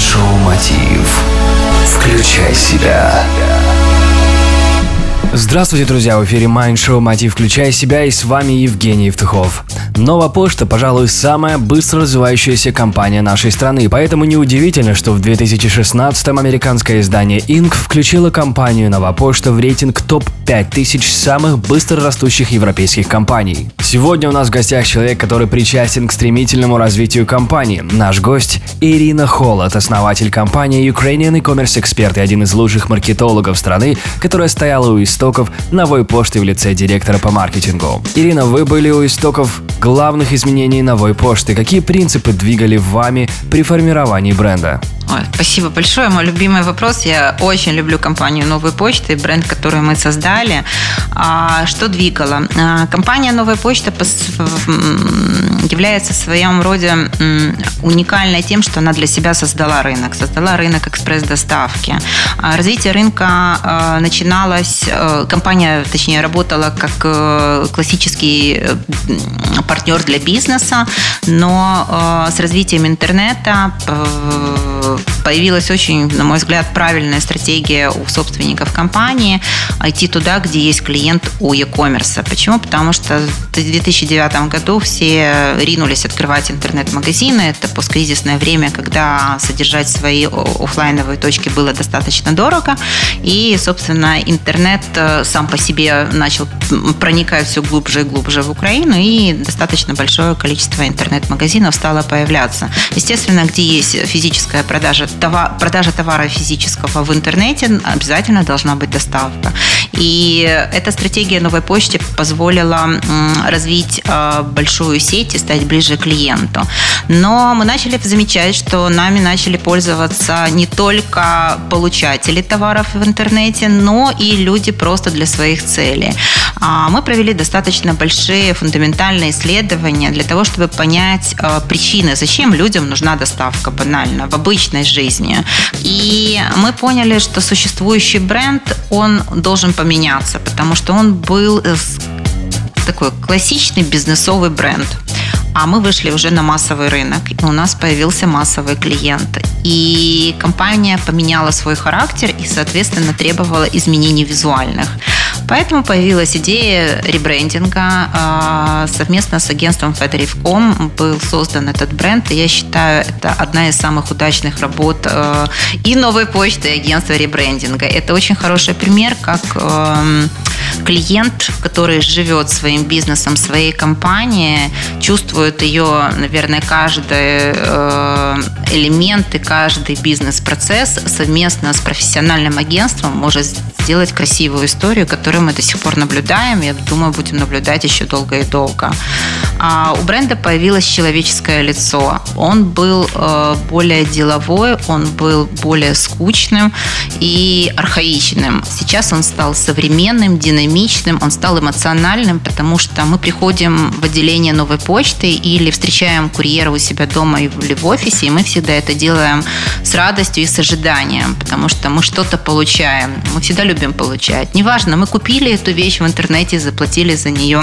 Майншоу Мотив. Включай себя. Здравствуйте, друзья! В эфире Mind Show «Мотив. Включай себя» и с вами Евгений Евтухов. Новая почта, пожалуй, самая быстро развивающаяся компания нашей страны, поэтому неудивительно, что в 2016-м американское издание Inc. включило компанию Новая почта в рейтинг топ-5000 самых быстро растущих европейских компаний. Сегодня у нас в гостях человек, который причастен к стремительному развитию компании. Наш гость Ирина Холод, основатель компании Ukrainian e-commerce Expert и один из лучших маркетологов страны, которая стояла у истоков новой почты в лице директора по маркетингу. Ирина, вы были у истоков главных изменений новой почты. Какие принципы двигали вами при формировании бренда? Ой, спасибо большое. Мой любимый вопрос. Я очень люблю компанию «Новая почта» и бренд, который мы создали. А, что двигало? А, компания «Новая почта» является в своем роде уникальной тем, что она для себя создала рынок. Создала рынок экспресс-доставки. А, развитие рынка начиналось... Компания, точнее, работала как э, классический э, партнер для бизнеса, но с развитием интернета появилась очень, на мой взгляд, правильная стратегия у собственников компании идти туда, где есть клиент у e-commerce. Почему? Потому что 2009 году все ринулись открывать интернет-магазины. Это посткризисное время, когда содержать свои офлайновые точки было достаточно дорого. И, собственно, интернет э, сам по себе начал проникать все глубже и глубже в Украину, и достаточно большое количество интернет-магазинов стало появляться. Естественно, где есть физическая продажа, товар, продажа товара физического в интернете, обязательно должна быть доставка. И эта стратегия новой почте позволила развить э, большую сеть и стать ближе к клиенту. Но мы начали замечать, что нами начали пользоваться не только получатели товаров в интернете, но и люди просто для своих целей. А мы провели достаточно большие фундаментальные исследования для того, чтобы понять э, причины, зачем людям нужна доставка банально в обычной жизни. И мы поняли, что существующий бренд, он должен поменяться, потому что он был такой классичный бизнесовый бренд. А мы вышли уже на массовый рынок, и у нас появился массовый клиент. И компания поменяла свой характер и, соответственно, требовала изменений визуальных. Поэтому появилась идея ребрендинга. А, совместно с агентством Federiv.com был создан этот бренд. И я считаю, это одна из самых удачных работ а, и новой почты, и агентства ребрендинга. Это очень хороший пример, как клиент, который живет своим бизнесом, своей компанией, чувствует ее, наверное, каждый э, элемент и каждый бизнес-процесс совместно с профессиональным агентством может сделать красивую историю, которую мы до сих пор наблюдаем. Я думаю, будем наблюдать еще долго и долго. А у бренда появилось человеческое лицо. Он был э, более деловой, он был более скучным и архаичным. Сейчас он стал современным, динамичным, он стал эмоциональным, потому что мы приходим в отделение новой почты или встречаем курьера у себя дома или в офисе, и мы всегда это делаем с радостью и с ожиданием, потому что мы что-то получаем. Мы всегда любим получать. Неважно, мы купили эту вещь в интернете, заплатили за нее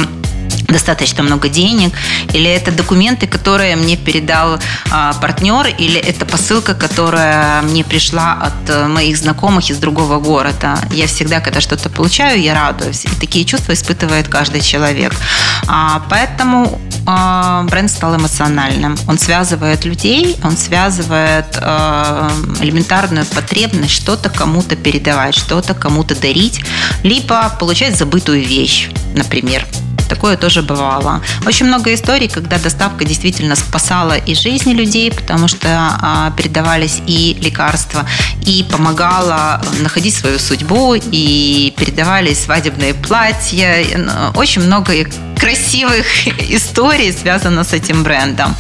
достаточно много денег, или это документы, которые мне передал а, партнер, или это посылка, которая мне пришла от а, моих знакомых из другого города. Я всегда, когда что-то получаю, я радуюсь. И такие чувства испытывает каждый человек. А, поэтому а, бренд стал эмоциональным. Он связывает людей, он связывает а, элементарную потребность что-то кому-то передавать, что-то кому-то дарить, либо получать забытую вещь, например. Такое тоже бывало. Очень много историй, когда доставка действительно спасала и жизни людей, потому что а, передавались и лекарства, и помогала находить свою судьбу, и передавались свадебные платья. Очень много красивых историй связано с этим брендом.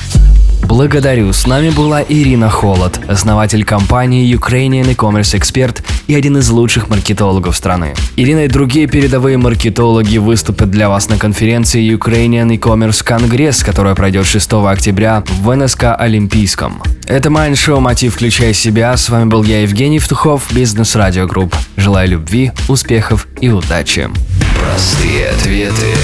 Благодарю. С нами была Ирина Холод, основатель компании Ukrainian e-commerce Expert и один из лучших маркетологов страны. Ирина и другие передовые маркетологи выступят для вас на конференции Ukrainian e-commerce Congress, которая пройдет 6 октября в НСК Олимпийском. Это Майндшоу «Мотив. Включай себя». С вами был я, Евгений Втухов, Бизнес Радио Групп. Желаю любви, успехов и удачи. Простые ответы